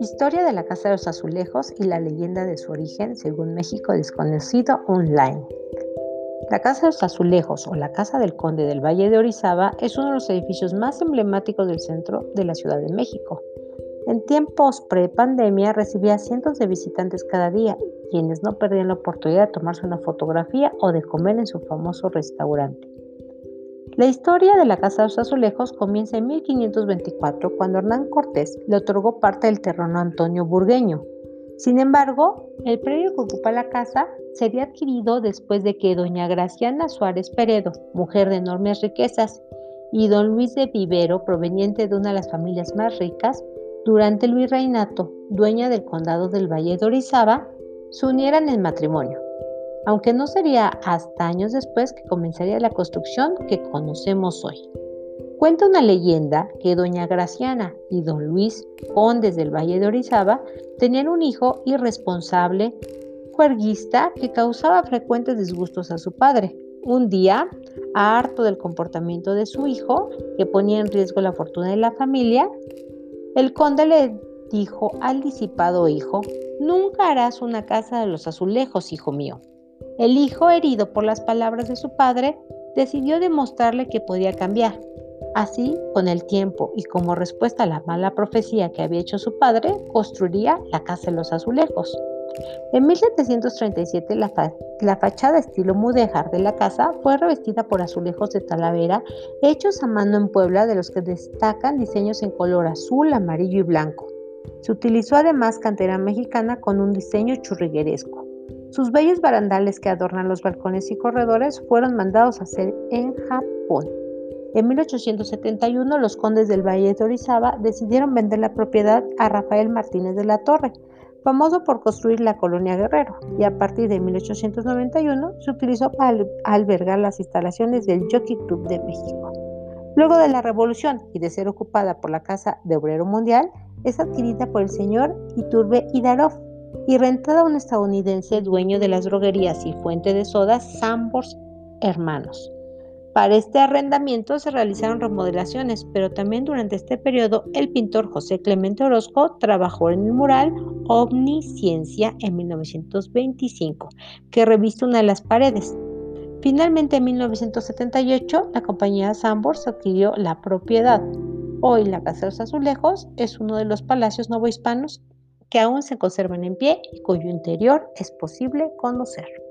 Historia de la Casa de los Azulejos y la leyenda de su origen según México Desconocido Online. La Casa de los Azulejos o la Casa del Conde del Valle de Orizaba es uno de los edificios más emblemáticos del centro de la Ciudad de México. En tiempos pre-pandemia recibía cientos de visitantes cada día, quienes no perdían la oportunidad de tomarse una fotografía o de comer en su famoso restaurante. La historia de la Casa de los Azulejos comienza en 1524, cuando Hernán Cortés le otorgó parte del terreno a Antonio Burgueño. Sin embargo, el predio que ocupa la casa sería adquirido después de que doña Graciana Suárez Peredo, mujer de enormes riquezas, y don Luis de Vivero, proveniente de una de las familias más ricas, durante el virreinato, dueña del condado del Valle de Orizaba, se unieran en matrimonio, aunque no sería hasta años después que comenzaría la construcción que conocemos hoy. Cuenta una leyenda que doña Graciana y don Luis, condes del Valle de Orizaba, tenían un hijo irresponsable, juerguista, que causaba frecuentes disgustos a su padre. Un día, harto del comportamiento de su hijo, que ponía en riesgo la fortuna de la familia, el conde le dijo al disipado hijo, Nunca harás una casa de los azulejos, hijo mío. El hijo, herido por las palabras de su padre, decidió demostrarle que podía cambiar. Así, con el tiempo y como respuesta a la mala profecía que había hecho su padre, construiría la casa de los azulejos. En 1737 la, fachada estilo mudéjar de la casa fue revestida por azulejos de Talavera hechos a mano en Puebla de los que destacan diseños en color azul, amarillo y blanco. Se utilizó además cantera mexicana con un diseño churrigueresco. Sus bellos barandales que adornan los balcones y corredores fueron mandados a hacer en Japón. En 1871 los condes del Valle de Orizaba decidieron vender la propiedad a Rafael Martínez de la Torre, famoso por construir la colonia Guerrero, y a partir de 1891 se utilizó para albergar las instalaciones del Jockey Club de México. Luego de la revolución y de ser ocupada por la Casa de Obrero Mundial, es adquirida por el señor Iturbe Idarov y rentada a un estadounidense dueño de las droguerías y fuente de sodas Sambors Hermanos. Para este arrendamiento se realizaron remodelaciones, pero también durante este periodo el pintor José Clemente Orozco trabajó en el mural Omnisciencia en 1925, que reviste una de las paredes. Finalmente, en 1978, la compañía Sambors adquirió la propiedad. Hoy la Casa de los Azulejos es uno de los palacios novohispanos que aún se conservan en pie y cuyo interior es posible conocer.